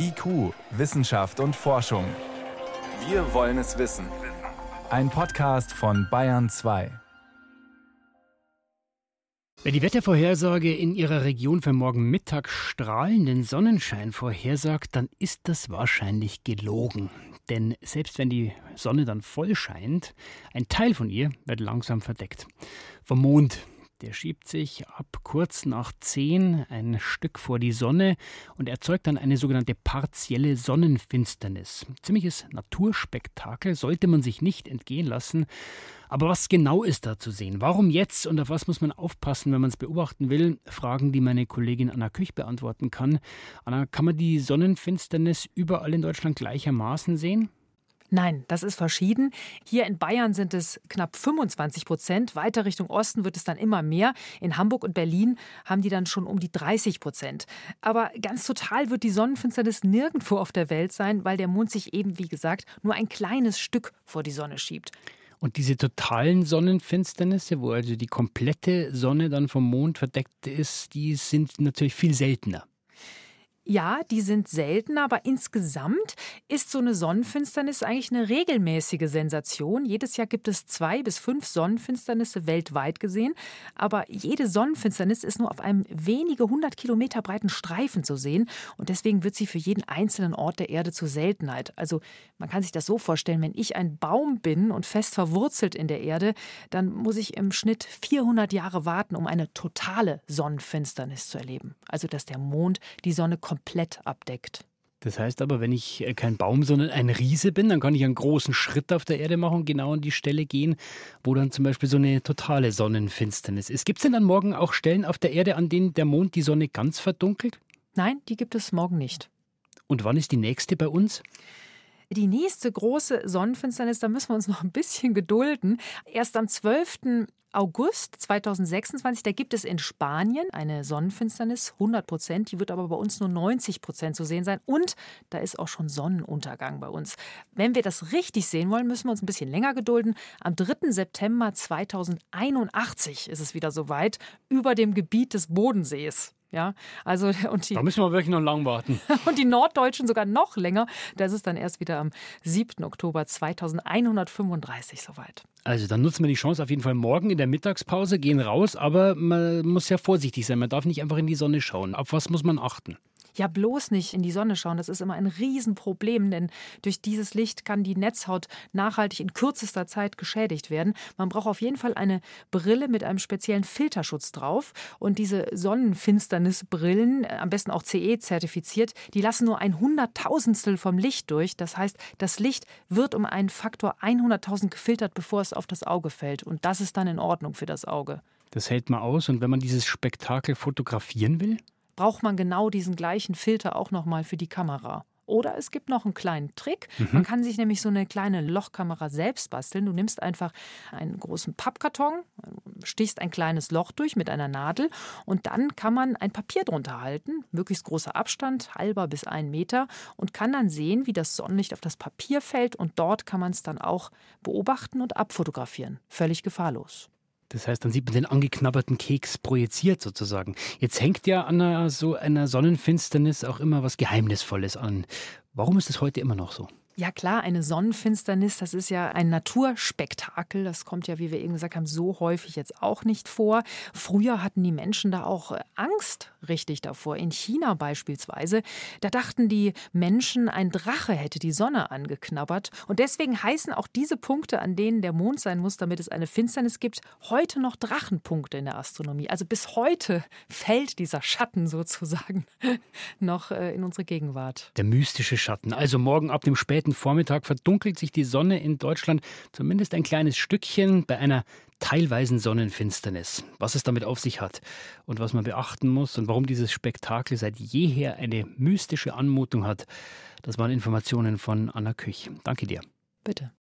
IQ, Wissenschaft und Forschung. Wir wollen es wissen. Ein Podcast von Bayern 2. Wer die Wettervorhersage in Ihrer Region für morgen Mittag strahlenden Sonnenschein vorhersagt, dann ist das wahrscheinlich gelogen. Denn selbst wenn die Sonne dann voll scheint, ein Teil von ihr wird langsam verdeckt. Vom Mond, der schiebt sich ab kurz nach zehn ein Stück vor die Sonne und erzeugt dann eine sogenannte partielle Sonnenfinsternis. Ziemliches Naturspektakel sollte man sich nicht entgehen lassen. Aber was genau ist da zu sehen? Warum jetzt und auf was muss man aufpassen, wenn man es beobachten will? Fragen, die meine Kollegin Anna Küch beantworten kann. Anna, kann man die Sonnenfinsternis überall in Deutschland gleichermaßen sehen? Nein, das ist verschieden. Hier in Bayern sind es knapp 25 Prozent. Weiter Richtung Osten wird es dann immer mehr. In Hamburg und Berlin haben die dann schon um die 30 Prozent. Aber ganz total wird die Sonnenfinsternis nirgendwo auf der Welt sein, weil der Mond sich eben, wie gesagt, nur ein kleines Stück vor die Sonne schiebt. Und diese totalen Sonnenfinsternisse, wo also die komplette Sonne dann vom Mond verdeckt ist, die sind natürlich viel seltener. Ja, die sind seltener, aber insgesamt ist so eine Sonnenfinsternis eigentlich eine regelmäßige Sensation. Jedes Jahr gibt es zwei bis fünf Sonnenfinsternisse weltweit gesehen, aber jede Sonnenfinsternis ist nur auf einem wenige hundert Kilometer breiten Streifen zu sehen und deswegen wird sie für jeden einzelnen Ort der Erde zur Seltenheit. Also man kann sich das so vorstellen, wenn ich ein Baum bin und fest verwurzelt in der Erde, dann muss ich im Schnitt 400 Jahre warten, um eine totale Sonnenfinsternis zu erleben. Also dass der Mond die Sonne komplett komplett abdeckt. Das heißt aber, wenn ich äh, kein Baum, sondern ein Riese bin, dann kann ich einen großen Schritt auf der Erde machen und genau an die Stelle gehen, wo dann zum Beispiel so eine totale Sonnenfinsternis ist. Gibt es denn dann morgen auch Stellen auf der Erde, an denen der Mond die Sonne ganz verdunkelt? Nein, die gibt es morgen nicht. Und wann ist die nächste bei uns? Die nächste große Sonnenfinsternis, da müssen wir uns noch ein bisschen gedulden. Erst am 12. August 2026, da gibt es in Spanien eine Sonnenfinsternis, 100 Prozent. Die wird aber bei uns nur 90 Prozent zu sehen sein. Und da ist auch schon Sonnenuntergang bei uns. Wenn wir das richtig sehen wollen, müssen wir uns ein bisschen länger gedulden. Am 3. September 2081 ist es wieder soweit, über dem Gebiet des Bodensees. Ja, also und die, da müssen wir wirklich noch lang warten. und die Norddeutschen sogar noch länger. Das ist dann erst wieder am 7. Oktober 2135 soweit. Also dann nutzen wir die Chance auf jeden Fall morgen in der Mittagspause, gehen raus, aber man muss ja vorsichtig sein. Man darf nicht einfach in die Sonne schauen. Auf was muss man achten? Ja bloß nicht in die Sonne schauen. Das ist immer ein Riesenproblem, denn durch dieses Licht kann die Netzhaut nachhaltig in kürzester Zeit geschädigt werden. Man braucht auf jeden Fall eine Brille mit einem speziellen Filterschutz drauf. Und diese Sonnenfinsternisbrillen, äh, am besten auch CE zertifiziert, die lassen nur ein Hunderttausendstel vom Licht durch. Das heißt, das Licht wird um einen Faktor 100.000 gefiltert, bevor es auf das Auge fällt. Und das ist dann in Ordnung für das Auge. Das hält man aus. Und wenn man dieses Spektakel fotografieren will? Braucht man genau diesen gleichen Filter auch nochmal für die Kamera. Oder es gibt noch einen kleinen Trick. Mhm. Man kann sich nämlich so eine kleine Lochkamera selbst basteln. Du nimmst einfach einen großen Pappkarton, stichst ein kleines Loch durch mit einer Nadel und dann kann man ein Papier drunter halten, möglichst großer Abstand, halber bis ein Meter und kann dann sehen, wie das Sonnenlicht auf das Papier fällt und dort kann man es dann auch beobachten und abfotografieren. Völlig gefahrlos. Das heißt, dann sieht man den angeknabberten Keks projiziert sozusagen. Jetzt hängt ja an einer, so einer Sonnenfinsternis auch immer was Geheimnisvolles an. Warum ist es heute immer noch so? Ja klar, eine Sonnenfinsternis, das ist ja ein Naturspektakel. Das kommt ja, wie wir eben gesagt haben, so häufig jetzt auch nicht vor. Früher hatten die Menschen da auch Angst richtig davor. In China beispielsweise, da dachten die Menschen, ein Drache hätte die Sonne angeknabbert. Und deswegen heißen auch diese Punkte, an denen der Mond sein muss, damit es eine Finsternis gibt, heute noch Drachenpunkte in der Astronomie. Also bis heute fällt dieser Schatten sozusagen noch äh, in unsere Gegenwart. Der mystische Schatten. Also morgen ab dem späten späten Vormittag verdunkelt sich die Sonne in Deutschland zumindest ein kleines Stückchen bei einer teilweisen Sonnenfinsternis. Was es damit auf sich hat und was man beachten muss und warum dieses Spektakel seit jeher eine mystische Anmutung hat, das waren Informationen von Anna Küch. Danke dir. Bitte.